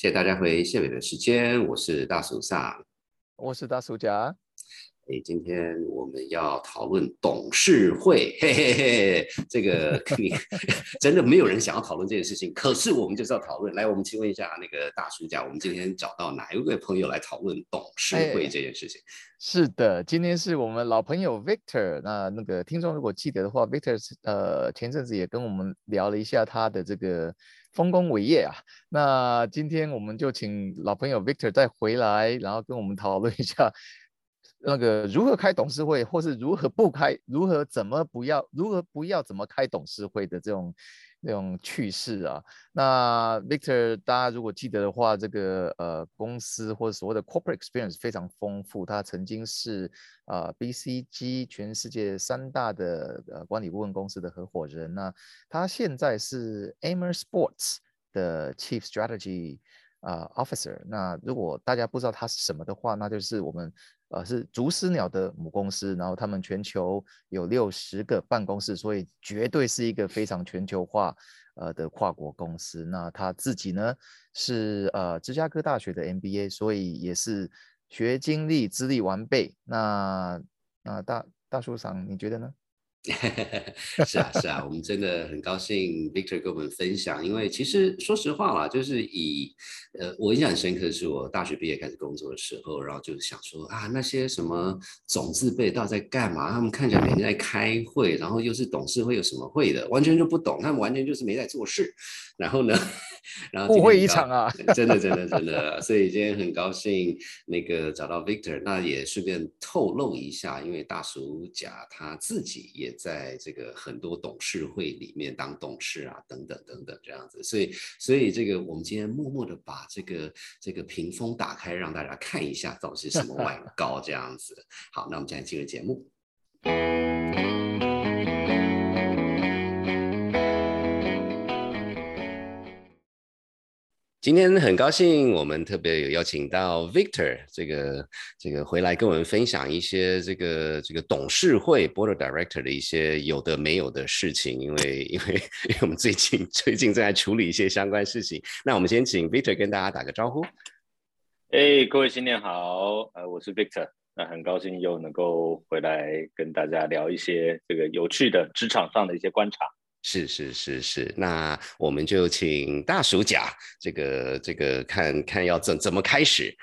谢谢大家回谢伟的时间，我是大叔萨，我是大叔甲。哎，今天我们要讨论董事会，嘿嘿嘿，这个你 真的没有人想要讨论这件事情，可是我们就是要讨论。来，我们请问一下那个大叔家，我们今天找到哪一位朋友来讨论董事会这件事情？是的，今天是我们老朋友 Victor。那那个听众如果记得的话，Victor 呃前阵子也跟我们聊了一下他的这个丰功伟业啊。那今天我们就请老朋友 Victor 再回来，然后跟我们讨论一下。那个如何开董事会，或是如何不开，如何怎么不要，如何不要怎么开董事会的这种那种趣事啊？那 Victor，大家如果记得的话，这个呃公司或者所谓的 corporate experience 非常丰富。他曾经是啊 BCG 全世界三大的呃管理顾问公司的合伙人。那他现在是 Amer Sports 的 Chief Strategy 啊 Officer。那如果大家不知道他是什么的话，那就是我们。呃，是竹丝鸟的母公司，然后他们全球有六十个办公室，所以绝对是一个非常全球化呃的跨国公司。那他自己呢是呃芝加哥大学的 MBA，所以也是学经历资历完备。那那大大叔长，你觉得呢？是啊，是啊，我们真的很高兴 Victor 跟我们分享，因为其实说实话啦，就是以呃，我印象很深刻的，是我大学毕业开始工作的时候，然后就想说啊，那些什么总字辈到底在干嘛？他们看起来每天在开会，然后又是董事会有什么会的，完全就不懂，他们完全就是没在做事。然后呢？然后误会一场啊！真的，真的，真的。所以今天很高兴那个找到 Victor，那也顺便透露一下，因为大叔甲他自己也在这个很多董事会里面当董事啊，等等等等这样子。所以，所以这个我们今天默默的把这个这个屏风打开，让大家看一下到底是什么外 高这样子。好，那我们现在进入节目。今天很高兴，我们特别有邀请到 Victor 这个这个回来跟我们分享一些这个这个董事会 Board Director 的一些有的没有的事情，因为 因为因为我们最近最近正在处理一些相关事情。那我们先请 Victor 跟大家打个招呼。哎，各位新年好，呃，我是 Victor，那很高兴又能够回来跟大家聊一些这个有趣的职场上的一些观察。是是是是，那我们就请大鼠甲这个这个看看要怎怎么开始。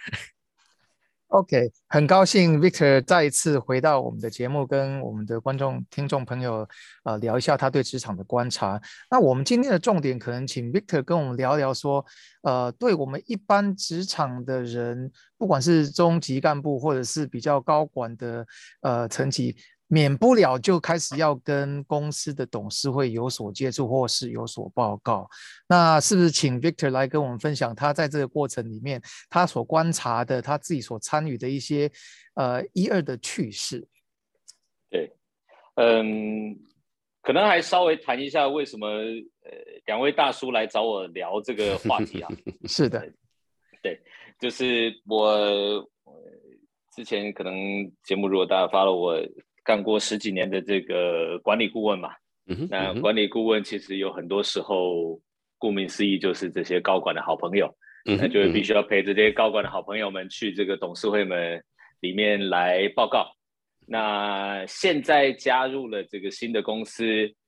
OK，很高兴 Victor 再一次回到我们的节目，跟我们的观众听众朋友呃聊一下他对职场的观察。那我们今天的重点可能请 Victor 跟我们聊聊说，呃，对我们一般职场的人，不管是中级干部或者是比较高管的呃层级。免不了就开始要跟公司的董事会有所接触，或是有所报告。那是不是请 Victor 来跟我们分享他在这个过程里面他所观察的，他自己所参与的一些呃一二的趣事？对，嗯，可能还稍微谈一下为什么呃两位大叔来找我聊这个话题啊？是的，对，就是我之前可能节目如果大家发了我。干过十几年的这个管理顾问嘛，那管理顾问其实有很多时候，顾名思义就是这些高管的好朋友，嗯那就必须要陪着这些高管的好朋友们去这个董事会们里面来报告。那现在加入了这个新的公司，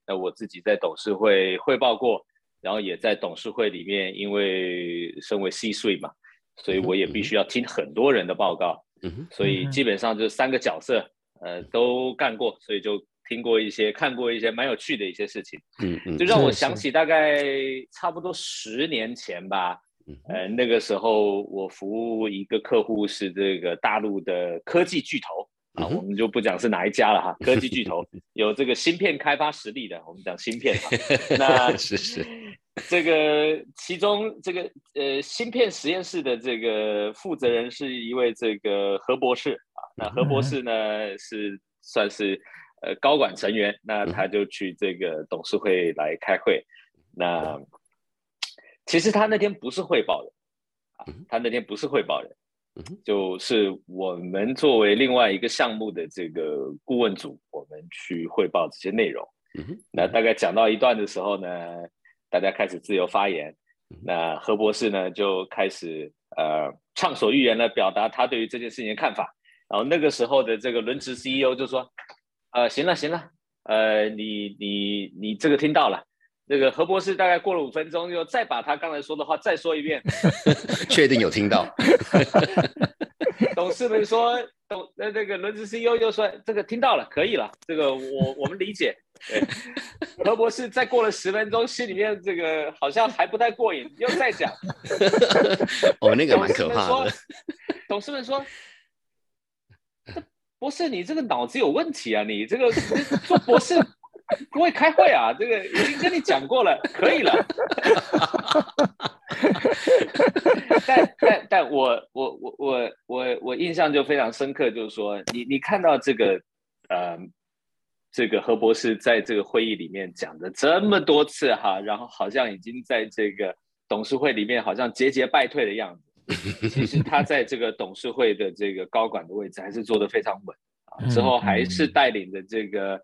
那我自己在董事会汇报过，然后也在董事会里面，因为身为 C 税嘛，所以我也必须要听很多人的报告，所以基本上就是三个角色。呃，都干过，所以就听过一些，看过一些蛮有趣的一些事情，嗯嗯，就让我想起大概差不多十年前吧，呃，那个时候我服务一个客户是这个大陆的科技巨头啊，我们就不讲是哪一家了哈，科技巨头有这个芯片开发实力的，我们讲芯片哈，那是是，这个其中这个呃芯片实验室的这个负责人是一位这个何博士。那何博士呢是算是呃高管成员，那他就去这个董事会来开会。那其实他那天不是汇报的啊，他那天不是汇报的，就是我们作为另外一个项目的这个顾问组，我们去汇报这些内容。那大概讲到一段的时候呢，大家开始自由发言。那何博士呢就开始呃畅所欲言的表达他对于这件事情的看法。然后那个时候的这个轮值 CEO 就说：“呃，行了行了，呃，你你你这个听到了。”那个何博士大概过了五分钟，又再把他刚才说的话再说一遍，确定有听到。董事们说，董那那个轮值 CEO 又说，这个听到了，可以了，这个我我们理解。何博士再过了十分钟，心里面这个好像还不太过瘾，又再讲。哦，那个蛮可怕的。董事们说，博士你这个脑子有问题啊，你这个做博士。不会开会啊，这个已经跟你讲过了，可以了。但但但我我我我我我印象就非常深刻，就是说你你看到这个呃这个何博士在这个会议里面讲的这么多次哈，然后好像已经在这个董事会里面好像节节败退的样子，其实他在这个董事会的这个高管的位置还是做得非常稳啊，之后还是带领着这个。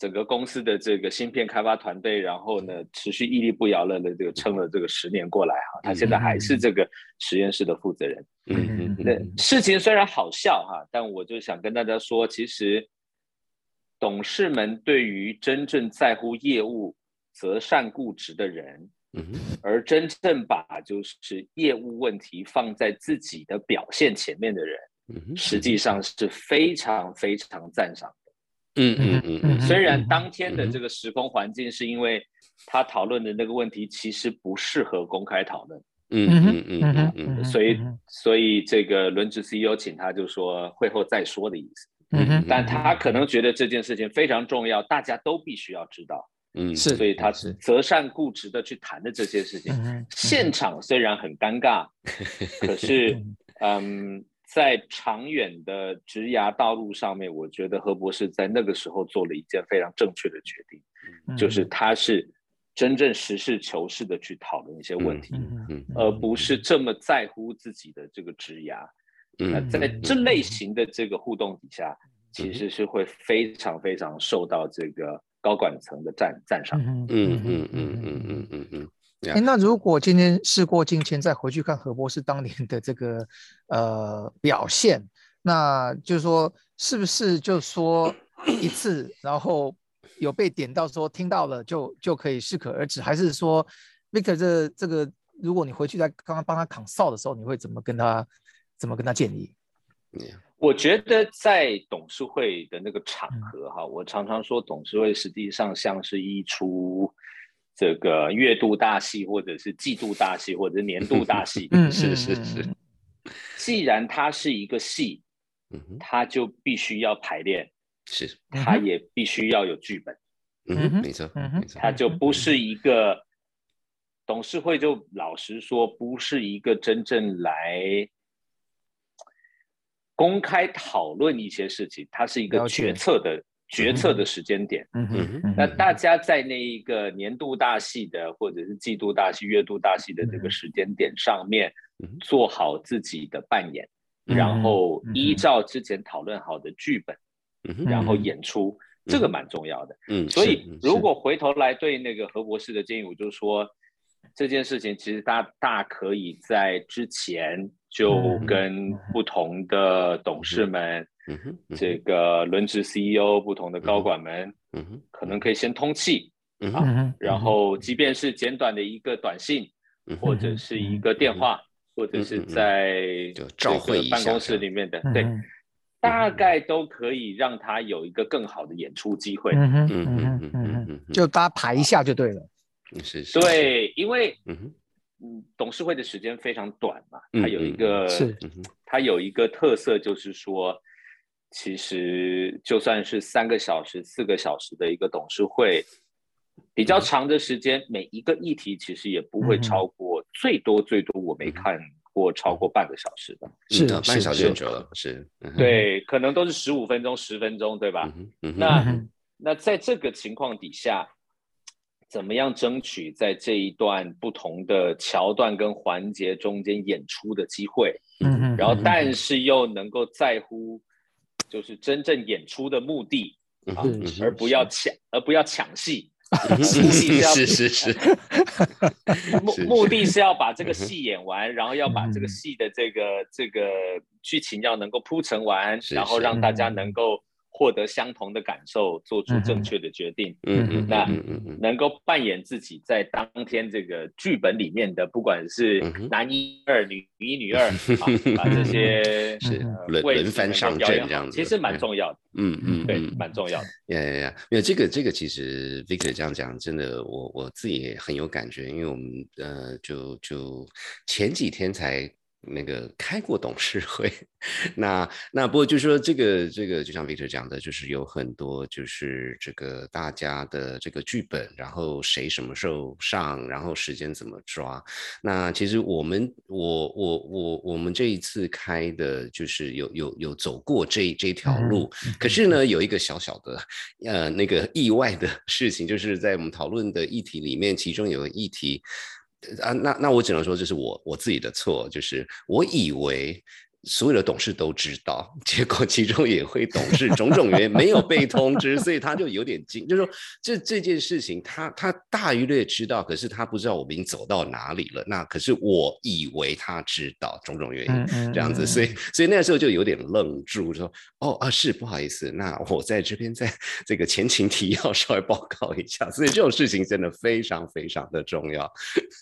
整个公司的这个芯片开发团队，然后呢，持续屹立不摇的这个撑了这个十年过来哈，他现在还是这个实验室的负责人。嗯嗯那事情虽然好笑哈，但我就想跟大家说，其实董事们对于真正在乎业务、择善固执的人，嗯而真正把就是业务问题放在自己的表现前面的人，嗯实际上是非常非常赞赏。嗯嗯嗯嗯，虽然当天的这个时空环境是因为他讨论的那个问题其实不适合公开讨论，嗯嗯嗯嗯嗯，所以所以这个轮值 CEO 请他就说会后再说的意思，嗯嗯，但他可能觉得这件事情非常重要，大家都必须要知道，嗯。是，所以他是。择善固执的去谈的这些事情，现场虽然很尴尬，可是 嗯。在长远的职涯道路上面，我觉得何博士在那个时候做了一件非常正确的决定，就是他是真正实事求是的去讨论一些问题，而不是这么在乎自己的这个职涯。那在这类型的这个互动底下，其实是会非常非常受到这个高管层的赞赞赏。嗯嗯嗯嗯嗯嗯嗯。哎，那如果今天事过境迁，再回去看何博士当年的这个呃表现，那就是说，是不是就说一次，然后有被点到说听到了就就可以适可而止，还是说，Victor 这这个，如果你回去在刚刚帮他扛哨的时候，你会怎么跟他怎么跟他建议？我觉得在董事会的那个场合哈，我常常说董事会实际上像是一出。这个月度大戏，或者是季度大戏，或者是年度大戏，嗯，是是是。既然它是一个戏，嗯，它就必须要排练，是，它也必须要有剧本，嗯，没错，没错，它就不是一个董事会，就老实说，不是一个真正来公开讨论一些事情，它是一个决策的。决策的时间点，嗯嗯，那大家在那一个年度大戏的，或者是季度大戏、月度大戏的这个时间点上面，做好自己的扮演，然后依照之前讨论好的剧本，然后演出，这个蛮重要的。嗯，所以如果回头来对那个何博士的建议，我就说这件事情其实大大可以在之前就跟不同的董事们。这个轮值 CEO 不同的高管们，嗯可能可以先通气，啊，然后即便是简短的一个短信，或者是一个电话，或者是在召会办公室里面的，对，大概都可以让他有一个更好的演出机会，嗯嗯嗯嗯嗯，就大家排一下就对了，是是，对，因为嗯董事会的时间非常短嘛，它有一个是，它有一个特色就是说。其实就算是三个小时、四个小时的一个董事会，比较长的时间，每一个议题其实也不会超过，最多最多我没看过超过半个小时的，是半小时久了，是，对，可能都是十五分钟、十分钟，对吧？那那在这个情况底下，怎么样争取在这一段不同的桥段跟环节中间演出的机会？嗯嗯然后但是又能够在乎。就是真正演出的目的啊，而不要抢，而不要抢戏是是是，目目的是要把这个戏演完，然后要把这个戏的这个这个剧情要能够铺陈完，然后让大家能够。获得相同的感受，做出正确的决定。嗯嗯，那能够扮演自己在当天这个剧本里面的，不管是男一、二女一、女二，把这些是轮轮番上阵这样子，其实蛮重要的。嗯嗯，对，蛮重要的。呀呀呀，没有这个这个，其实 Victor 这样讲，真的，我我自己也很有感觉，因为我们呃，就就前几天才。那个开过董事会，那那不过就是说这个这个就像 Victor 讲的，就是有很多就是这个大家的这个剧本，然后谁什么时候上，然后时间怎么抓。那其实我们我我我我们这一次开的就是有有有走过这这条路，可是呢有一个小小的呃那个意外的事情，就是在我们讨论的议题里面，其中有个议题。啊，那那我只能说这是我我自己的错，就是我以为。所有的董事都知道，结果其中也会董事 种种原因没有被通知，所以他就有点惊，就是说这这件事情他他大约略知道，可是他不知道我们已经走到哪里了。那可是我以为他知道种种原因这样子，所以所以那个时候就有点愣住，说哦啊是不好意思，那我在这边在这个前情提要稍微报告一下。所以这种事情真的非常非常的重要。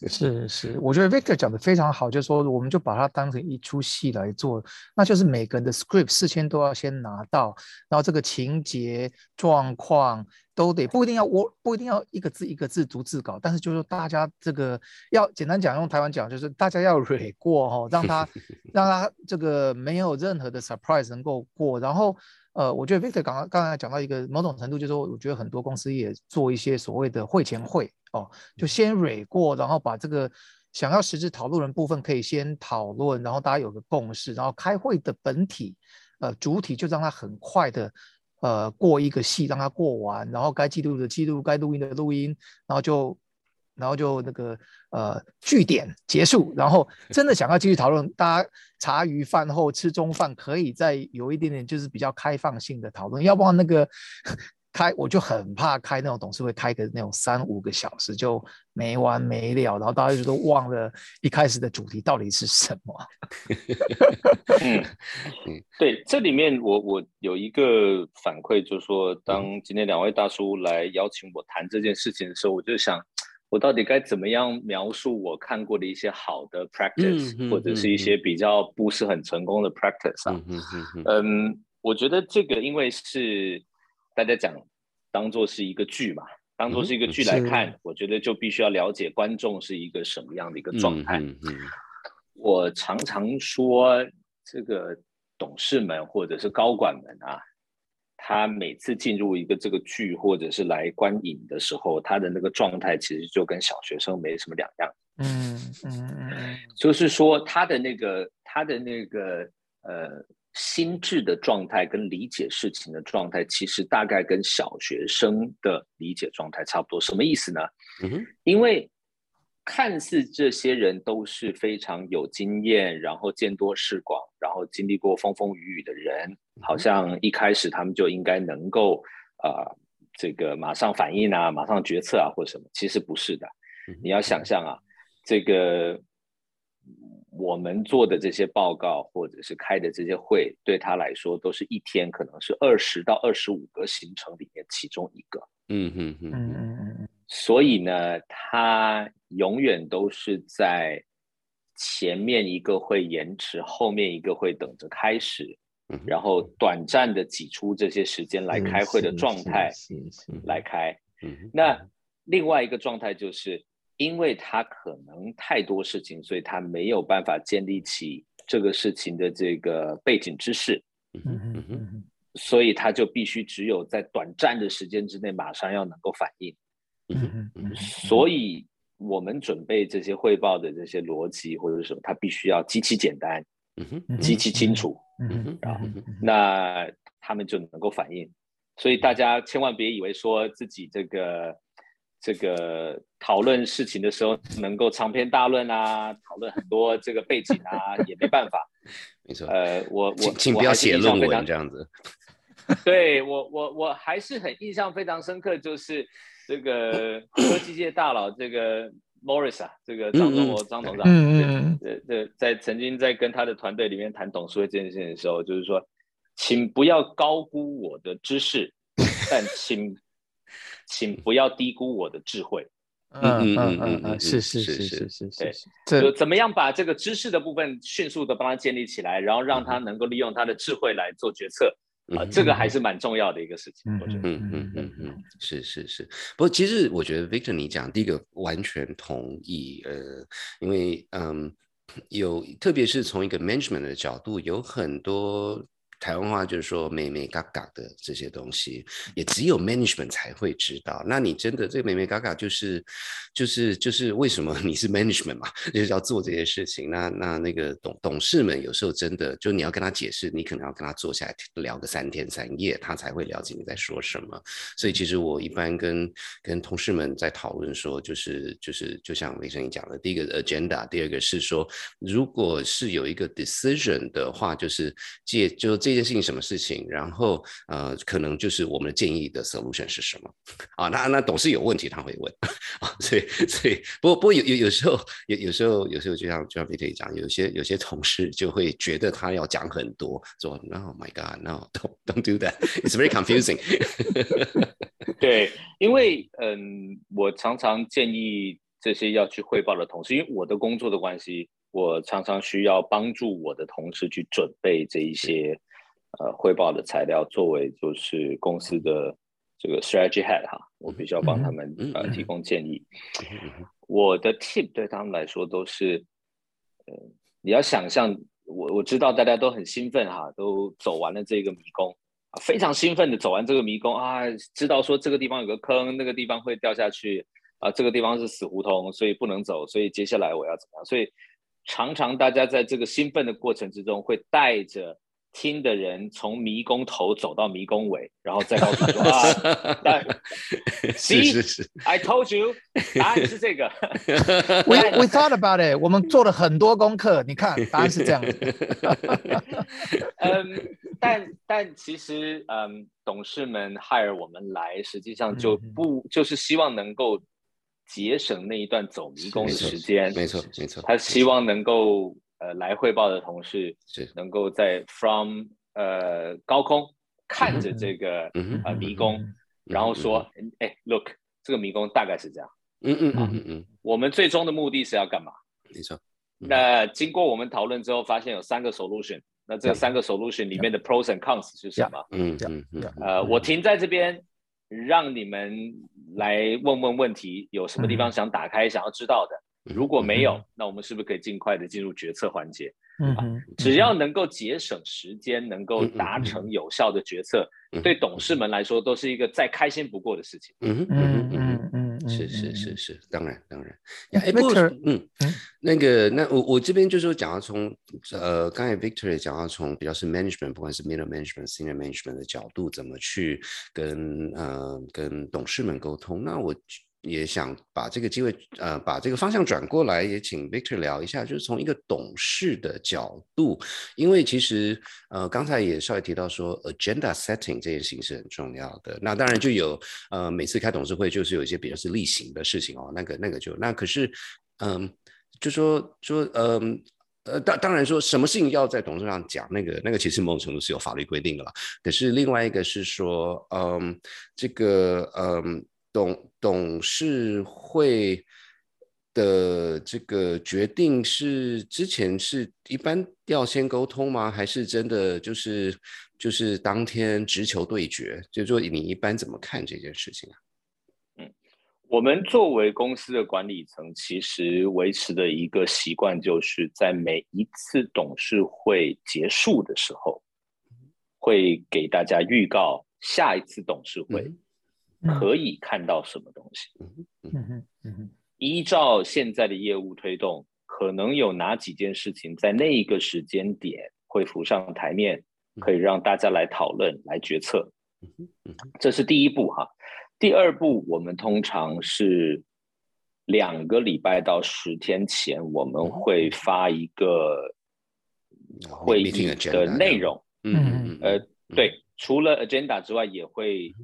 是是，我觉得 Victor 讲的非常好，就是说我们就把它当成一出戏来做。那就是每个人的 script 事先都要先拿到，然后这个情节状况都得不一定要我不一定要一个字一个字逐字稿，但是就是大家这个要简单讲，用台湾讲就是大家要 re 过哦，让他 让他这个没有任何的 surprise 能够过。然后呃，我觉得 Victor 刚刚刚才讲到一个某种程度，就是说我觉得很多公司也做一些所谓的会前会哦，就先 re 过，然后把这个。想要实质讨论的部分可以先讨论，然后大家有个共识，然后开会的本体，呃，主体就让它很快的，呃，过一个戏，让它过完，然后该记录的记录，该录音的录音，然后就，然后就那个呃据点结束，然后 真的想要继续讨论，大家茶余饭后吃中饭可以再有一点点就是比较开放性的讨论，要不然那个。开我就很怕开那种董事会，开个那种三五个小时就没完没了，然后大家就都忘了一开始的主题到底是什么。嗯，对，这里面我我有一个反馈，就是说，当今天两位大叔来邀请我谈这件事情的时候，我就想，我到底该怎么样描述我看过的一些好的 practice，或者是一些比较不是很成功的 practice 啊？嗯，我觉得这个因为是。大家讲，当做是一个剧嘛，当做是一个剧来看，我觉得就必须要了解观众是一个什么样的一个状态。我常常说，这个董事们或者是高管们啊，他每次进入一个这个剧或者是来观影的时候，他的那个状态其实就跟小学生没什么两样。嗯嗯嗯，就是说他的那个他的那个呃。心智的状态跟理解事情的状态，其实大概跟小学生的理解状态差不多。什么意思呢？嗯因为看似这些人都是非常有经验，然后见多识广，然后经历过风风雨雨的人，好像一开始他们就应该能够啊，这个马上反应啊，马上决策啊，或者什么。其实不是的。你要想象啊，这个。我们做的这些报告，或者是开的这些会，对他来说都是一天可能是二十到二十五个行程里面其中一个。嗯嗯嗯嗯嗯嗯。所以呢，他永远都是在前面一个会延迟，后面一个会等着开始，然后短暂的挤出这些时间来开会的状态来开。那另外一个状态就是。因为他可能太多事情，所以他没有办法建立起这个事情的这个背景知识，所以他就必须只有在短暂的时间之内马上要能够反应。所以我们准备这些汇报的这些逻辑或者什么，他必须要极其简单，极其清楚，啊，那他们就能够反应。所以大家千万别以为说自己这个。这个讨论事情的时候，能够长篇大论啊，讨论很多这个背景啊，也没办法。没错。呃，我我请不要写论文这样子。对我我我还是很印象非常深刻，就是这个科技界大佬这个 Morris 啊，这个张忠谋张董事长，嗯嗯嗯，对在曾经在跟他的团队里面谈董事会这件事情的时候，就是说，请不要高估我的知识，但请请不要低估我的智慧。嗯嗯嗯嗯嗯，是是是是是是，对，就怎么样把这个知识的部分迅速的帮他建立起来，然后让他能够利用他的智慧来做决策啊，这个还是蛮重要的一个事情。我觉得，嗯嗯嗯嗯，是是是。不过其实我觉得 Victor 你讲第一个完全同意，呃，因为嗯，有特别是从一个 management 的角度，有很多。台湾话就是说“美美嘎嘎”的这些东西，也只有 management 才会知道。那你真的这个“美美嘎嘎”就是，就是就是为什么你是 management 嘛，就是要做这些事情。那那那个董董事们有时候真的，就你要跟他解释，你可能要跟他坐下来聊个三天三夜，他才会了解你在说什么。所以其实我一般跟跟同事们在讨论说，就是就是就像雷生你讲的，第一个 agenda，第二个是说，如果是有一个 decision 的话，就是借就。这件事情什么事情？然后呃，可能就是我们的建议的 solution 是什么啊？那那董事有问题他会问 啊，所以所以不过不过有有有时候有有时候有时候就像就像 Peter 讲，有些有些同事就会觉得他要讲很多，说 No my God No don't don't do that It's very confusing。对，因为嗯，我常常建议这些要去汇报的同事，因为我的工作的关系，我常常需要帮助我的同事去准备这一些。呃，汇报的材料作为就是公司的这个 strategy head 哈，我必须要帮他们呃提供建议。我的 tip 对他们来说都是，呃，你要想象我我知道大家都很兴奋哈，都走完了这个迷宫啊，非常兴奋的走完这个迷宫啊，知道说这个地方有个坑，那个地方会掉下去啊，这个地方是死胡同，所以不能走，所以接下来我要怎么样？所以常常大家在这个兴奋的过程之中会带着。听的人从迷宫头走到迷宫尾，然后再告诉说 啊，但是是是，I told you，答案是这个。We we thought about it，我们做了很多功课，你看答案是这样子。嗯，但但其实嗯，董事们 hire 我们来，实际上就不就是希望能够节省那一段走迷宫的时间。没错没错，他希望能够。呃，来汇报的同事是能够在 from 呃高空看着这个呃迷宫，然后说，哎，look，这个迷宫大概是这样。嗯嗯嗯嗯嗯。我们最终的目的是要干嘛？没错。那经过我们讨论之后，发现有三个 solution。那这三个 solution 里面的 pros and cons 是什么？嗯嗯嗯。呃，我停在这边，让你们来问问问题，有什么地方想打开，想要知道的。如果没有，那我们是不是可以尽快的进入决策环节？嗯，只要能够节省时间，能够达成有效的决策，对董事们来说都是一个再开心不过的事情。嗯嗯嗯嗯，是是是是，当然当然。哎，Victor，嗯嗯，那个那我我这边就是讲到从呃刚才 Victor 也讲到从比较是 management，不管是 middle management、senior management 的角度，怎么去跟呃跟董事们沟通？那我。也想把这个机会，呃，把这个方向转过来，也请 Victor 聊一下，就是从一个董事的角度，因为其实，呃，刚才也稍微提到说，agenda setting 这件事情是很重要的。那当然就有，呃，每次开董事会就是有一些比较是例行的事情哦，那个那个就那可是，嗯，就说说，嗯，呃，当当然说什么事情要在董事上讲，那个那个其实某种程度是有法律规定的了。可是另外一个是说，嗯，这个，嗯。董董事会的这个决定是之前是一般要先沟通吗？还是真的就是就是当天直球对决？就说你一般怎么看这件事情啊？嗯，我们作为公司的管理层，其实维持的一个习惯，就是在每一次董事会结束的时候，会给大家预告下一次董事会。可以看到什么东西？嗯嗯依照现在的业务推动，可能有哪几件事情在那一个时间点会浮上台面，可以让大家来讨论、来决策。这是第一步哈。第二步，我们通常是两个礼拜到十天前，我们会发一个会议的内容。嗯嗯呃，对。除了 agenda 之外，也会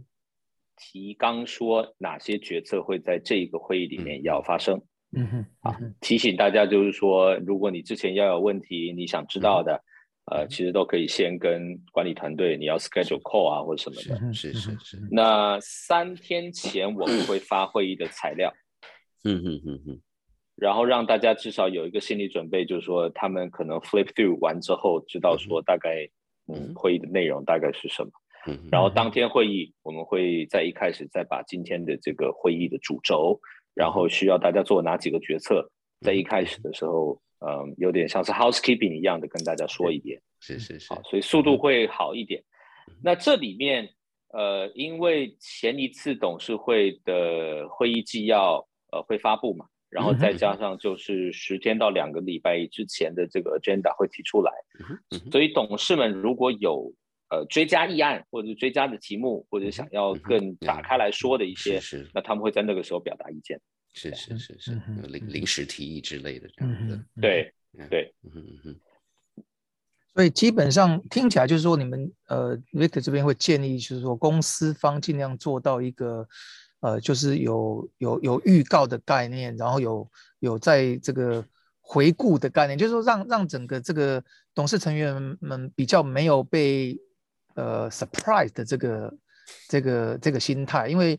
提纲说哪些决策会在这一个会议里面要发生。嗯哼，啊，提醒大家就是说，如果你之前要有问题，你想知道的，呃，其实都可以先跟管理团队，你要 schedule call 啊或者什么的。是是是。那三天前我们会发会议的材料。嗯哼哼哼。然后让大家至少有一个心理准备，就是说他们可能 flip through 完之后，知道说大概嗯会议的内容大概是什么。嗯。然后当天会议，我们会在一开始再把今天的这个会议的主轴。然后需要大家做哪几个决策，在一开始的时候，嗯，有点像是 housekeeping 一样的跟大家说一遍，是是是，好，所以速度会好一点。那这里面，呃，因为前一次董事会的会议纪要，呃，会发布嘛，然后再加上就是十天到两个礼拜之前的这个 agenda 会提出来，所以董事们如果有呃追加议案或者追加的题目，或者想要更打开来说的一些，是那他们会在那个时候表达意见。是是是是，临临时提议之类的这样的。对对嗯嗯，所以基本上听起来就是说，你们呃，Victor 这边会建议，就是说公司方尽量做到一个呃，就是有有有预告的概念，然后有有在这个回顾的概念，就是说让让整个这个董事成员们比较没有被。呃，surprise 的这个这个这个心态，因为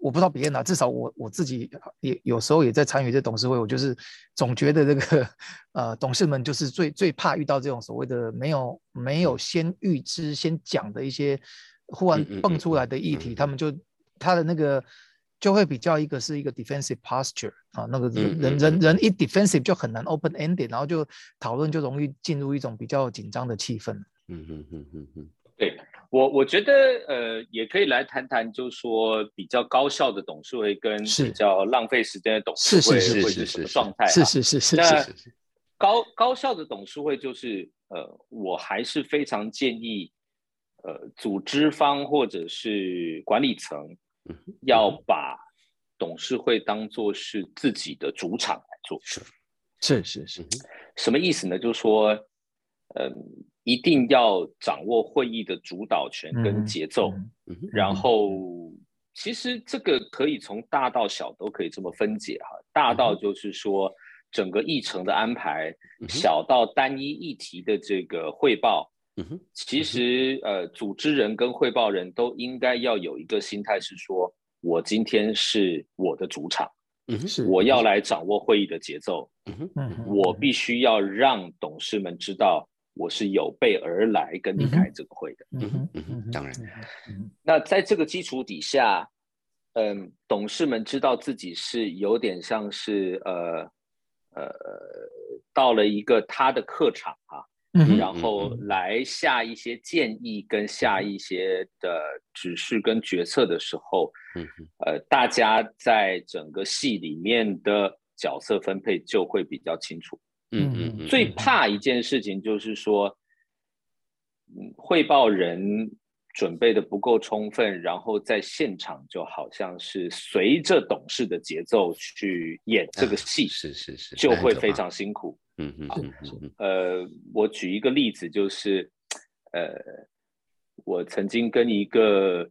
我不知道别人啊，至少我我自己也有时候也在参与这董事会，我就是总觉得这个呃董事们就是最最怕遇到这种所谓的没有没有先预知先讲的一些忽然蹦出来的议题，他们就他的那个就会比较一个是一个 defensive posture 啊，那个人人人一 defensive 就很难 open ended，然后就讨论就容易进入一种比较紧张的气氛。嗯嗯嗯嗯嗯。对我，我觉得呃，也可以来谈谈，就是说比较高效的董事会跟比较浪费时间的董事会会是什么状态？是是是是。那高高效的董事会就是呃，我还是非常建议呃，组织方或者是管理层要把董事会当做是自己的主场来做。是是是是。什么意思呢？就是说嗯。一定要掌握会议的主导权跟节奏，然后其实这个可以从大到小都可以这么分解哈。大到就是说整个议程的安排，小到单一议题的这个汇报，其实呃，组织人跟汇报人都应该要有一个心态是说，我今天是我的主场，是我要来掌握会议的节奏，我必须要让董事们知道。我是有备而来跟你开这个会的，嗯嗯，当然。那在这个基础底下，嗯，董事们知道自己是有点像是呃呃到了一个他的客场啊，然后来下一些建议跟下一些的指示跟决策的时候，嗯呃，大家在整个戏里面的角色分配就会比较清楚。嗯嗯，最怕一件事情就是说，嗯，汇报人准备的不够充分，然后在现场就好像是随着董事的节奏去演这个戏，是是是，就会非常辛苦。嗯嗯嗯，呃，我举一个例子，就是呃，我曾经跟一个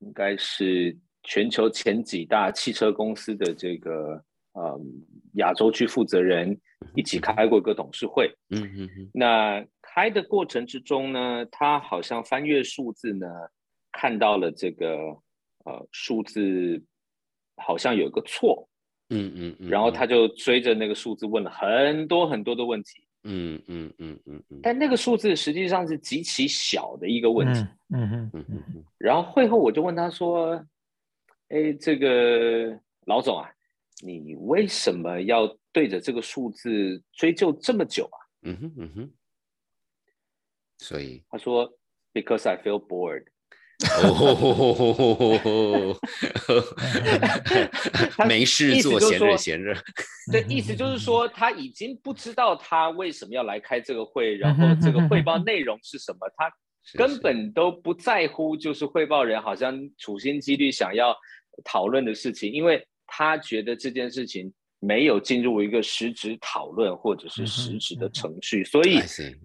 应该是全球前几大汽车公司的这个。嗯，亚洲区负责人一起开过一个董事会。嗯嗯嗯。那开的过程之中呢，他好像翻阅数字呢，看到了这个呃数字好像有个错。嗯嗯嗯。然后他就追着那个数字问了很多很多的问题。嗯嗯嗯嗯嗯。但那个数字实际上是极其小的一个问题。嗯嗯嗯嗯嗯。然后会后我就问他说：“哎，这个老总啊。”你为什么要对着这个数字追究这么久啊？嗯哼嗯哼，所以他说，Because I feel bored。哦，没事做，闲着闲着。对，意思就是说他已经不知道他为什么要来开这个会，然后这个汇报内容是什么，他根本都不在乎，就是汇报人好像处心积虑想要讨论的事情，因为。他觉得这件事情没有进入一个实质讨论或者是实质的程序，所以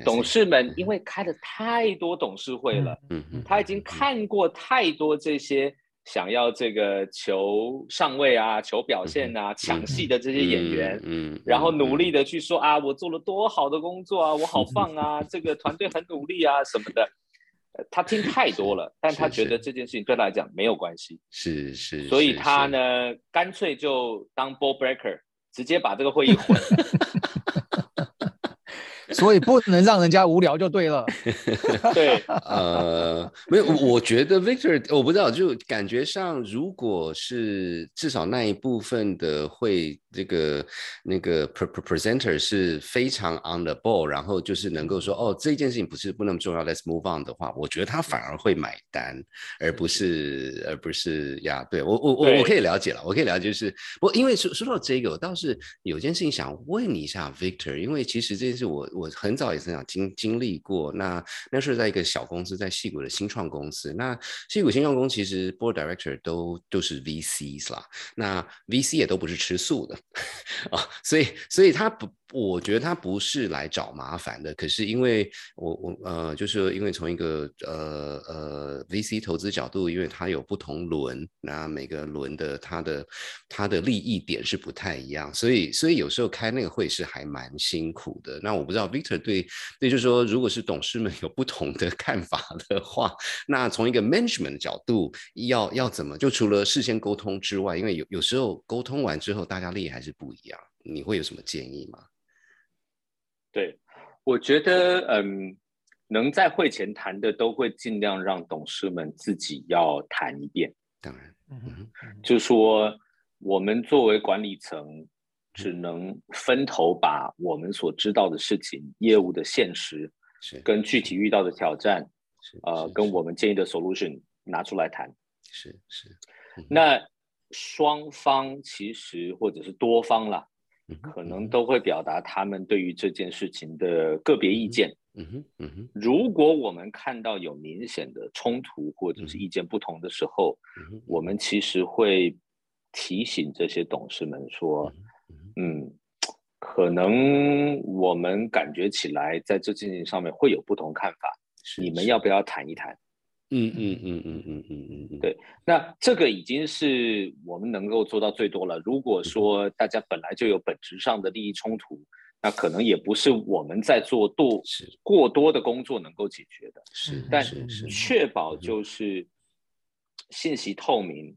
董事们因为开了太多董事会了，嗯嗯，他已经看过太多这些想要这个求上位啊、求表现啊、抢戏的这些演员，嗯，然后努力的去说啊，我做了多好的工作啊，我好棒啊，这个团队很努力啊什么的。他听太多了，但他觉得这件事情对他来讲没有关系，是是，所以他呢，干脆就当 ball breaker，直接把这个会议毁了。所以不能让人家无聊就对了。对，呃，没有，我觉得 Victor，我不知道，就感觉上，如果是至少那一部分的会，这个那个 presenter 是非常 on the ball，然后就是能够说，哦，这件事情不是不那么重要，let's move on 的话，我觉得他反而会买单，而不是而不是呀，对我我我我可以了解了，我可以了解，就是我因为说说到这个，我倒是有件事情想问一下 Victor，因为其实这件事我。我很早也是想经经历过，那那是在一个小公司，在戏谷的新创公司。那戏谷新创公司其实 board director 都都是 VCs 啦，那 VC 也都不是吃素的啊，所以所以他不。我觉得他不是来找麻烦的，可是因为我我呃，就是因为从一个呃呃 VC 投资角度，因为它有不同轮，那每个轮的它的它的利益点是不太一样，所以所以有时候开那个会是还蛮辛苦的。那我不知道 Victor 对对，就是说，如果是董事们有不同的 看法的话，那从一个 management 的角度，要要怎么？就除了事先沟通之外，因为有有时候沟通完之后，大家利益还是不一样，你会有什么建议吗？对，我觉得，嗯，能在会前谈的，都会尽量让董事们自己要谈一遍。当然，嗯，就说我们作为管理层，只能分头把我们所知道的事情、业务的现实，是跟具体遇到的挑战，是呃，跟我们建议的 solution 拿出来谈。是是，那双方其实或者是多方啦。可能都会表达他们对于这件事情的个别意见。嗯哼，嗯哼。如果我们看到有明显的冲突或者是意见不同的时候，我们其实会提醒这些董事们说：“嗯，可能我们感觉起来在这件事情上面会有不同看法，你们要不要谈一谈？”嗯嗯嗯嗯嗯嗯嗯，对，那这个已经是我们能够做到最多了。如果说大家本来就有本质上的利益冲突，那可能也不是我们在做多过多的工作能够解决的。是，但确保就是信息透明，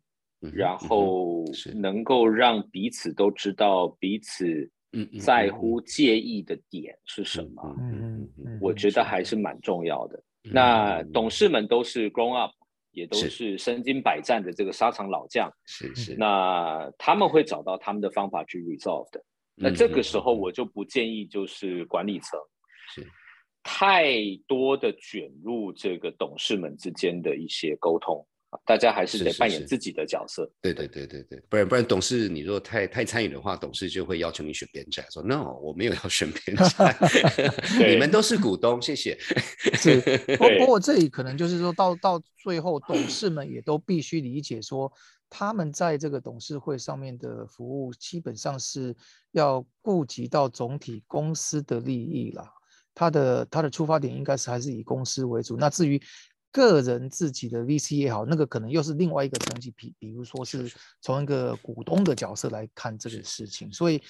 然后能够让彼此都知道彼此在乎、介意的点是什么。嗯嗯，我觉得还是蛮重要的。那董事们都是 grown up，也都是身经百战的这个沙场老将，是是。那他们会找到他们的方法去 resolve 的。那这个时候我就不建议就是管理层是太多的卷入这个董事们之间的一些沟通。大家还是得扮演自己的角色。对对对对对，不然不然，董事你如果太太参与的话，董事就会要求你选边站，说 No，我没有要选边站，你们都是股东，谢谢。是，不不过这里可能就是说到到最后，董事们也都必须理解说，他们在这个董事会上面的服务，基本上是要顾及到总体公司的利益啦。他的他的出发点应该是还是以公司为主。那至于。个人自己的 VC 也好，那个可能又是另外一个层级，比比如说是从一个股东的角色来看这个事情，所以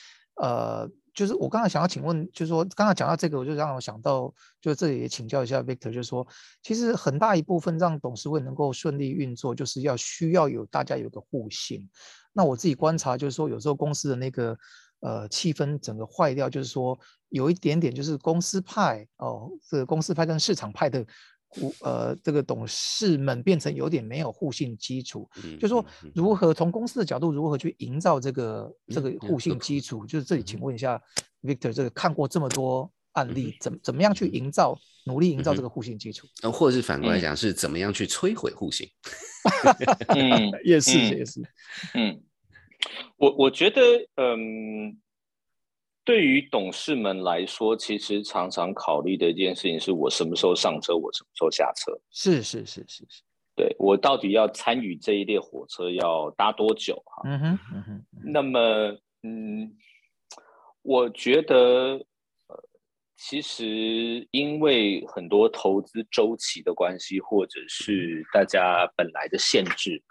呃，就是我刚才想要请问，就是说刚才讲到这个，我就让我想到，就这里也请教一下 Victor，就是说，其实很大一部分让董事会能够顺利运作，就是要需要有大家有个互信。那我自己观察，就是说有时候公司的那个呃气氛整个坏掉，就是说有一点点就是公司派哦，这个公司派跟市场派的。呃，这个董事们变成有点没有互信基础，就说如何从公司的角度如何去营造这个这个互信基础？就是这里，请问一下，Victor，这个看过这么多案例，怎怎么样去营造，努力营造这个互信基础？呃，或者是反过来讲，是怎么样去摧毁互信？嗯，也是也是，嗯，我我觉得，嗯。对于董事们来说，其实常常考虑的一件事情是我什么时候上车，我什么时候下车。是是是是是，对我到底要参与这一列火车要搭多久？哈，嗯哼嗯哼。那么嗯，我觉得。呃其实，因为很多投资周期的关系，或者是大家本来的限制，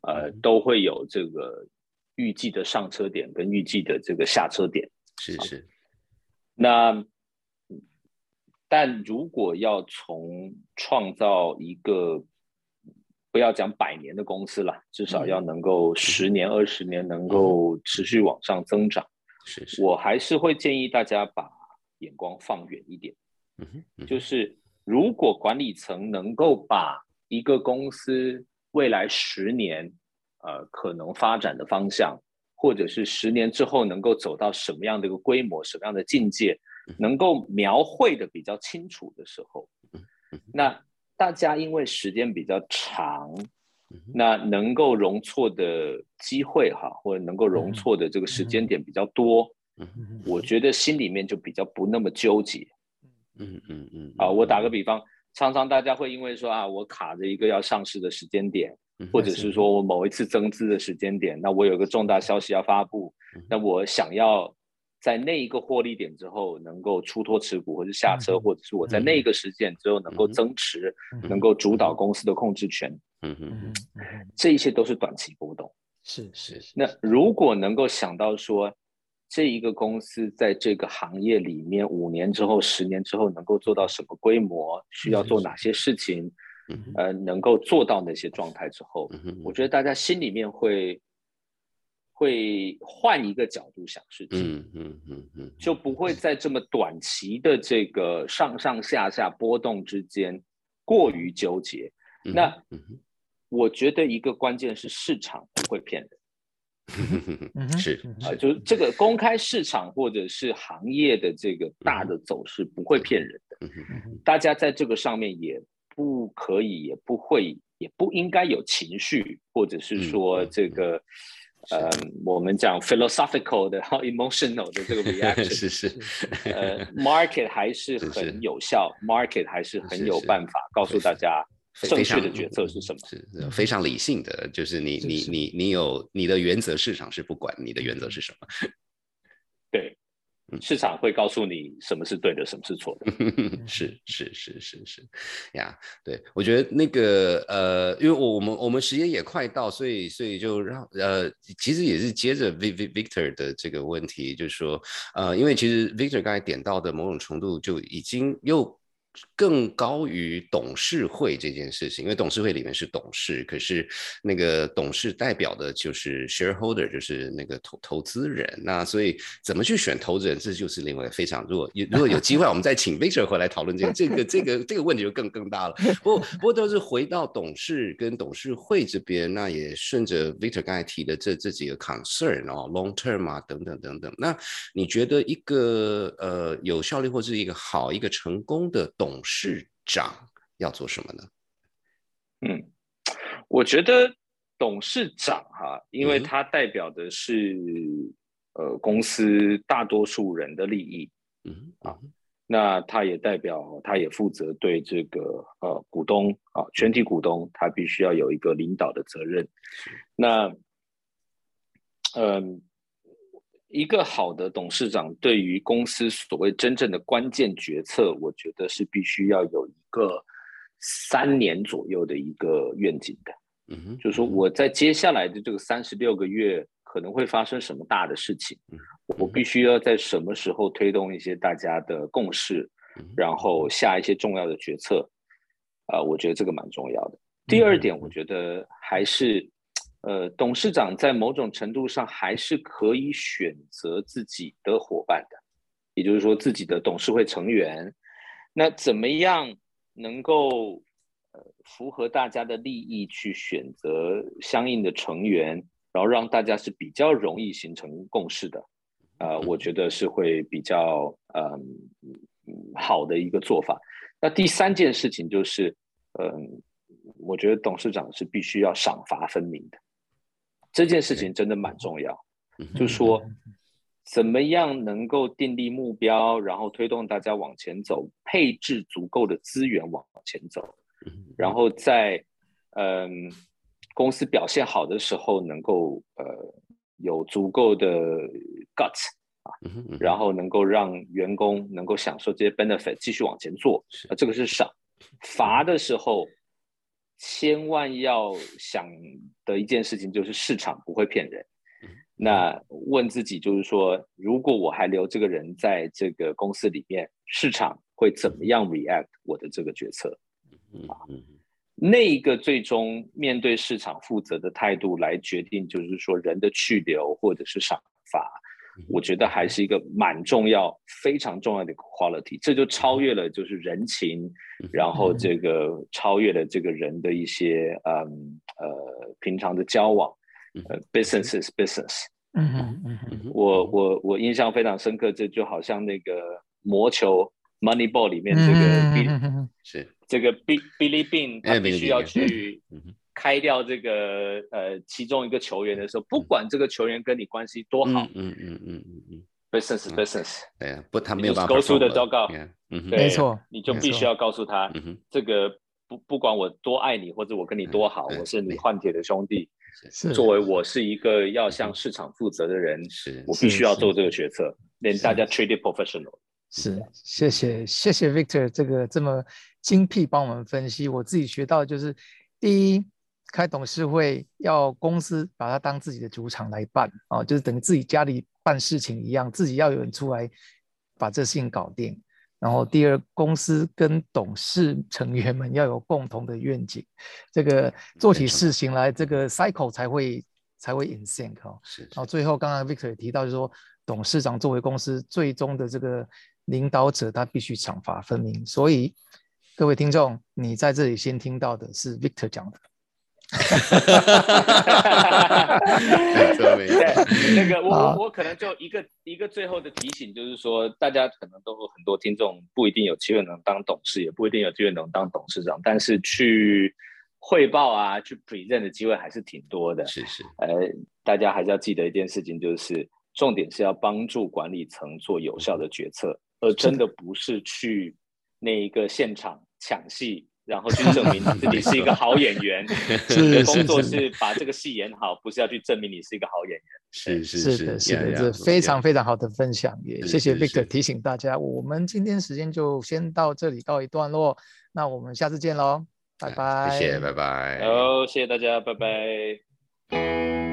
呃，都会有这个预计的上车点跟预计的这个下车点。是是。那，但如果要从创造一个不要讲百年的公司了，至少要能够十年、二十年能够持续往上增长，是是。我还是会建议大家把。眼光放远一点，嗯哼，就是如果管理层能够把一个公司未来十年，呃，可能发展的方向，或者是十年之后能够走到什么样的一个规模、什么样的境界，能够描绘的比较清楚的时候，那大家因为时间比较长，那能够容错的机会哈，或者能够容错的这个时间点比较多。我觉得心里面就比较不那么纠结。嗯嗯嗯。啊，我打个比方，常常大家会因为说啊，我卡着一个要上市的时间点，或者是说我某一次增资的时间点，那我有个重大消息要发布，那我想要在那一个获利点之后能够出脱持股或者下车，或者是我在那个时间之后能够增持，能够主导公司的控制权。嗯嗯嗯。这一些都是短期波动。是是是。那如果能够想到说。这一个公司在这个行业里面，五年之后、十年之后能够做到什么规模？需要做哪些事情？呃，能够做到那些状态之后，我觉得大家心里面会会换一个角度想事情，嗯嗯嗯，就不会在这么短期的这个上上下下波动之间过于纠结。那我觉得一个关键是市场不会骗人。是啊，就是这个公开市场或者是行业的这个大的走势不会骗人的，大家在这个上面也不可以，也不会，也不应该有情绪，或者是说这个，呃，我们讲 philosophical 的 emotional 的这个 reaction，是。是，呃，market 还是很有效，market 还是很有办法告诉大家。正确的决策是什么？是非常理性的，就是你你你你有你的原则，市场是不管你的原则是什么。对，市场会告诉你什么是对的，什么是错的。是是是是是呀，对我觉得那个呃，因为我我们我们时间也快到，所以所以就让呃，其实也是接着 V V Victor 的这个问题，就是说呃，因为其实 Victor 刚才点到的某种程度就已经又。更高于董事会这件事情，因为董事会里面是董事，可是那个董事代表的就是 shareholder，就是那个投投资人。那所以怎么去选投资人，这就是另外非常。如果如果有机会，我们再请 Victor 回来讨论这个这个这个这个问题就更更大了。不不过都是回到董事跟董事会这边，那也顺着 Victor 刚才提的这这几个 concern 哦，long term 啊等等等等。那你觉得一个呃有效率或是一个好一个成功的董董事长要做什么呢？嗯，我觉得董事长哈，因为他代表的是呃公司大多数人的利益，嗯啊，那他也代表，他也负责对这个呃股东啊全体股东，他必须要有一个领导的责任。那嗯。一个好的董事长对于公司所谓真正的关键决策，我觉得是必须要有一个三年左右的一个愿景的。嗯哼，就是说我在接下来的这个三十六个月可能会发生什么大的事情，我必须要在什么时候推动一些大家的共识，然后下一些重要的决策。啊，我觉得这个蛮重要的。第二点，我觉得还是。呃，董事长在某种程度上还是可以选择自己的伙伴的，也就是说自己的董事会成员。那怎么样能够呃符合大家的利益去选择相应的成员，然后让大家是比较容易形成共识的？呃，我觉得是会比较嗯好的一个做法。那第三件事情就是，嗯，我觉得董事长是必须要赏罚分明的。这件事情真的蛮重要，就是说，怎么样能够订立目标，然后推动大家往前走，配置足够的资源往前走，然后在嗯公司表现好的时候，能够呃有足够的 guts 啊，然后能够让员工能够享受这些 benefit，继续往前做，啊，这个是赏。罚的时候，千万要想的一件事情就是市场不会骗人。那问自己就是说，如果我还留这个人在这个公司里面，市场会怎么样 react 我的这个决策？啊，那一个最终面对市场负责的态度来决定，就是说人的去留或者是赏罚，我觉得还是一个蛮重要、非常重要的 quality。这就超越了就是人情，然后这个超越了这个人的一些嗯呃平常的交往。呃，business is business。嗯嗯嗯嗯，我我我印象非常深刻，这就好像那个魔球 Moneyball 里面这个是这个 Billy Bean，他必须要去开掉这个呃其中一个球员的时候，不管这个球员跟你关系多好，嗯嗯嗯嗯嗯，business business，对呀，不他没有办法 go through the dog，嗯，没错，你就必须要告诉他，这个不不管我多爱你或者我跟你多好，我是你换铁的兄弟。作为我是一个要向市场负责的人，是。我必须要做这个决策，连大家 treat it professional。是，谢谢谢谢 Victor 这个这么精辟帮我们分析。我自己学到就是，第一，开董事会要公司把它当自己的主场来办啊，就是等于自己家里办事情一样，自己要有人出来把这事情搞定。然后第二，公司跟董事成员们要有共同的愿景，这个做起事情来，这个 cycle 才会才会 in sync 哦。是。然后最后，刚刚 Victor 也提到，就是说董事长作为公司最终的这个领导者，他必须赏罚分明。所以各位听众，你在这里先听到的是 Victor 讲的。哈哈哈哈哈！对，那个我我可能就一个一个最后的提醒，就是说大家可能都很多听众不一定有机会能当董事，也不一定有机会能当董事长，但是去汇报啊，去 present 的机会还是挺多的。是是，呃，大家还是要记得一件事情，就是重点是要帮助管理层做有效的决策，而真的不是去那一个现场抢戏。然后去证明自己是一个 好演员，你的工作是把这个戏演好，不是要去证明你是一个好演员。是是是的，是的，这非常非常好的分享，也谢谢 Victor 提醒大家。我们今天时间就先到这里告一段落，那我们下次见喽，拜拜，谢谢，拜拜，好，谢谢大家，拜拜。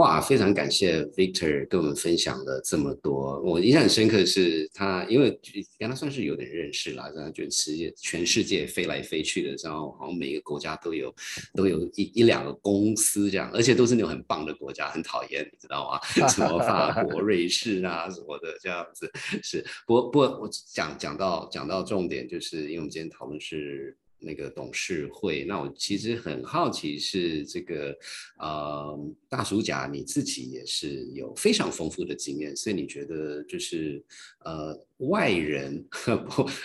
哇，非常感谢 Victor 跟我们分享了这么多。我印象很深刻的是他，因为跟他算是有点认识啦，然后觉得世界全世界飞来飞去的，然后好像每个国家都有都有一一两个公司这样，而且都是那种很棒的国家，很讨厌，你知道吗？什么法国、瑞士啊什么的这样子。是，不过不过我讲讲到讲到重点，就是因为我们今天讨论是。那个董事会，那我其实很好奇，是这个呃大叔甲你自己也是有非常丰富的经验，所以你觉得就是呃外人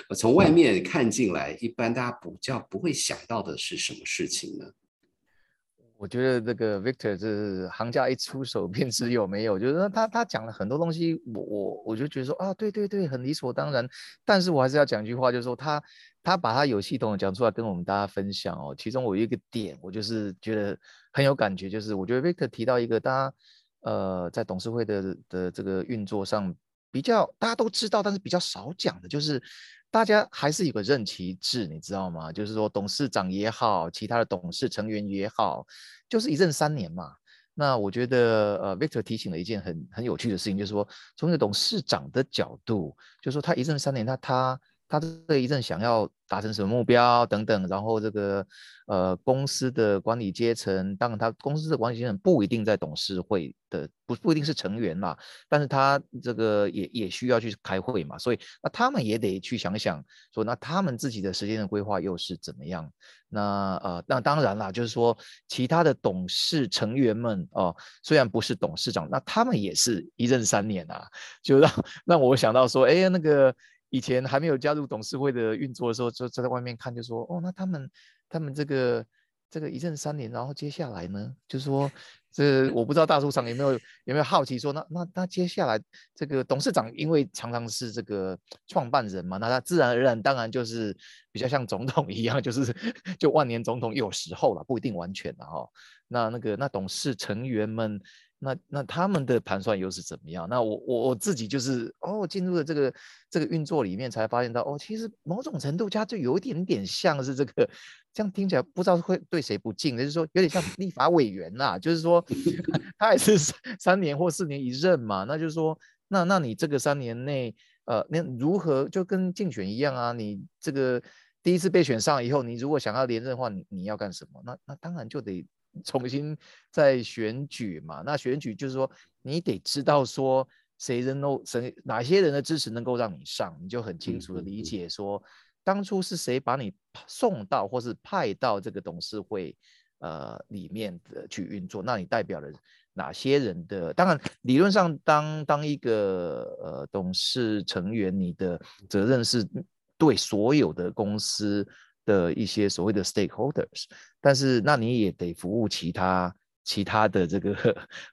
不从外面看进来，一般大家不叫不会想到的是什么事情呢？我觉得这个 Victor 是行家一出手便知有没有，就是他他讲了很多东西，我我我就觉得说啊，对对对，很理所当然。但是我还是要讲一句话，就是说他他把他有系统的讲出来跟我们大家分享哦。其中我有一个点，我就是觉得很有感觉，就是我觉得 Victor 提到一个大家呃在董事会的的这个运作上比较大家都知道，但是比较少讲的，就是。大家还是有个任期制，你知道吗？就是说董事长也好，其他的董事成员也好，就是一任三年嘛。那我觉得，呃，Victor 提醒了一件很很有趣的事情，就是说，从一个董事长的角度，就是说他一任三年，那他他这一任想要。达成什么目标等等，然后这个呃公司的管理阶层，当然他公司的管理阶层不一定在董事会的，不不一定是成员啦，但是他这个也也需要去开会嘛，所以那他们也得去想想说，那他们自己的时间的规划又是怎么样？那呃那当然啦，就是说其他的董事成员们哦，虽然不是董事长，那他们也是一任三年啊，就让让我想到说，哎呀那个。以前还没有加入董事会的运作的时候，就在外面看，就说哦，那他们他们这个这个一任三年，然后接下来呢，就是说。这我不知道大叔场有没有有没有好奇说，那那那接下来这个董事长因为常常是这个创办人嘛，那他自然而然当然就是比较像总统一样，就是就万年总统有时候了，不一定完全的哈。那那个那董事成员们。那那他们的盘算又是怎么样？那我我我自己就是哦，进入了这个这个运作里面，才发现到哦，其实某种程度它就有一点点像是这个，这样听起来不知道会对谁不敬，就是说有点像立法委员呐，就是说 他也是三年或四年一任嘛，那就是说那那你这个三年内呃，那如何就跟竞选一样啊？你这个第一次被选上以后，你如果想要连任的话，你你要干什么？那那当然就得。重新再选举嘛？那选举就是说，你得知道说谁能够谁哪些人的支持能够让你上，你就很清楚的理解说，当初是谁把你送到或是派到这个董事会呃里面的去运作，那你代表了哪些人的？当然，理论上当当一个呃董事成员，你的责任是对所有的公司。的一些所谓的 stakeholders，但是那你也得服务其他其他的这个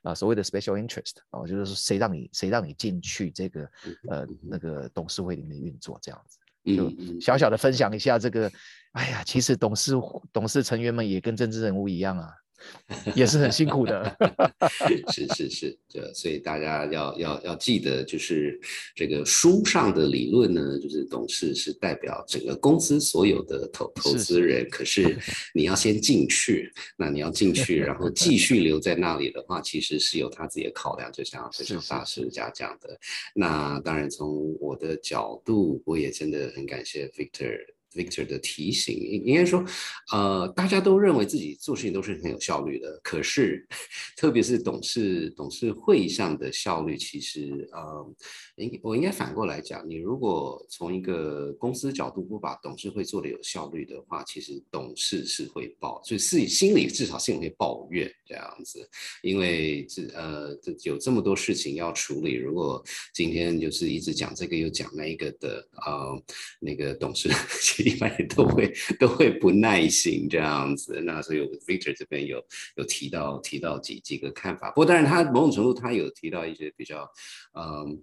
啊所谓的 special interest 哦，就是说谁让你谁让你进去这个呃那个董事会里面运作这样子，就小小的分享一下这个，哎呀，其实董事董事成员们也跟政治人物一样啊。也是很辛苦的，是 是是，这所以大家要要要记得，就是这个书上的理论呢，就是董事是代表整个公司所有的投投资人，可是你要先进去，那你要进去，然后继续留在那里的话，其实是有他自己的考量，就像就像大师家讲的。那当然从我的角度，我也真的很感谢 Victor。Victor 的提醒，应应该说，呃，大家都认为自己做事情都是很有效率的，可是，特别是董事董事会上的效率，其实，呃，应我应该反过来讲，你如果从一个公司角度不把董事会做的有效率的话，其实董事是会抱，所以是心里至少心里会抱怨这样子，因为这呃，这有这么多事情要处理，如果今天就是一直讲这个又讲那一个的，呃，那个董事。一般人都会 都会不耐心这样子，那所以 Victor 这边有有提到提到几几个看法，不过当然他某种程度他有提到一些比较，嗯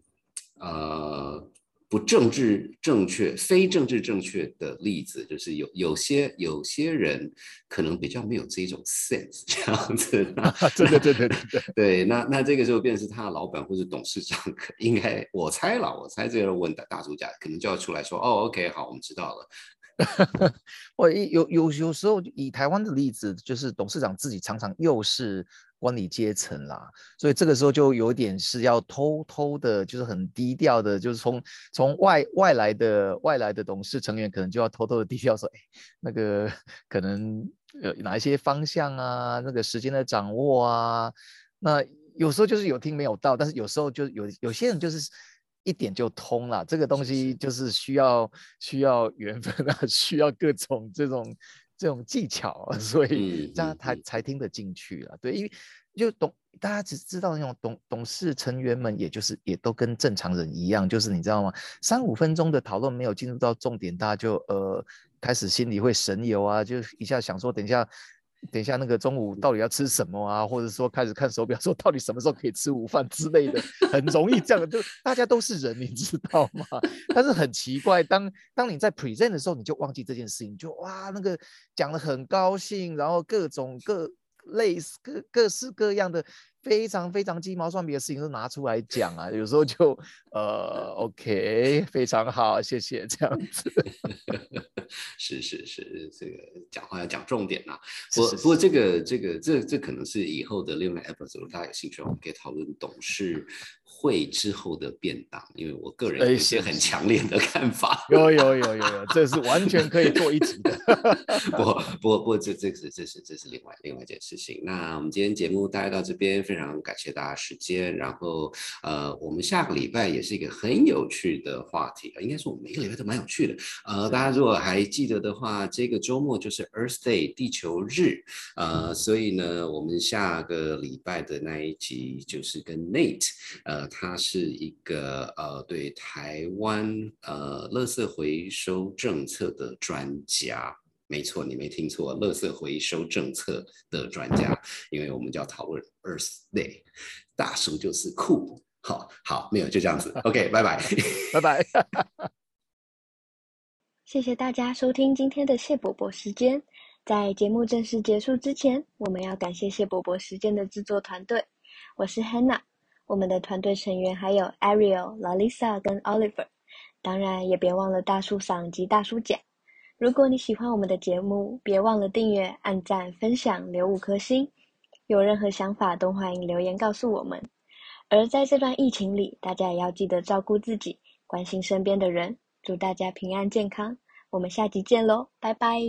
呃。不政治正确、非政治正确的例子，就是有有些有些人可能比较没有这种 sense 这样子。对对对对对 对。那那这个时候，便是他的老板或者董事长，应该我猜了，我猜这个问大大主家可能就要出来说：“哦，OK，好，我们知道了。” 我有有有时候以台湾的例子，就是董事长自己常常又是。管理阶层啦，所以这个时候就有点是要偷偷的，就是很低调的，就是从从外外来的外来的董事成员，可能就要偷偷的低调说，哎，那个可能呃哪一些方向啊，那个时间的掌握啊，那有时候就是有听没有到，但是有时候就有有些人就是一点就通了，这个东西就是需要需要缘分啊，需要各种这种。这种技巧，所以这样才才听得进去了。对，因为就懂，大家只知道那种董董事成员们，也就是也都跟正常人一样，就是你知道吗？三五分钟的讨论没有进入到重点，大家就呃开始心里会神游啊，就一下想说等一下。等一下，那个中午到底要吃什么啊？或者说开始看手表，说到底什么时候可以吃午饭之类的，很容易这样。就大家都是人，你知道吗？但是很奇怪，当当你在 present 的时候，你就忘记这件事情，就哇，那个讲的很高兴，然后各种各类似各各式各样的。非常非常鸡毛蒜皮的事情都拿出来讲啊，有时候就呃，OK，非常好，谢谢这样子。是是是，这个讲话要讲重点呐。不不过这个这个这这可能是以后的另外 episode，大家有兴趣我们可以讨论董事会之后的变档，因为我个人有一些很强烈的看法。有有有有有，这是完全可以做一集的。不不不，这这是这是这是另外另外一件事情。那我们今天节目大概到这边。非常感谢大家时间，然后呃，我们下个礼拜也是一个很有趣的话题应该说我们每个礼拜都蛮有趣的。呃，大家如果还记得的话，这个周末就是 Earth Day 地球日，呃，所以呢，我们下个礼拜的那一集就是跟 Nate，呃，他是一个呃对台湾呃垃圾回收政策的专家。没错，你没听错，垃圾回收政策的专家，因为我们叫讨论 Earth Day，大叔就是酷，好好，没有就这样子，OK，拜拜，拜拜，谢谢大家收听今天的谢伯伯时间。在节目正式结束之前，我们要感谢谢伯伯时间的制作团队，我是 Hannah，我们的团队成员还有 Ariel、Lalisa 跟 Oliver，当然也别忘了大叔嗓及大叔甲。如果你喜欢我们的节目，别忘了订阅、按赞、分享、留五颗星。有任何想法都欢迎留言告诉我们。而在这段疫情里，大家也要记得照顾自己，关心身边的人。祝大家平安健康，我们下集见喽，拜拜。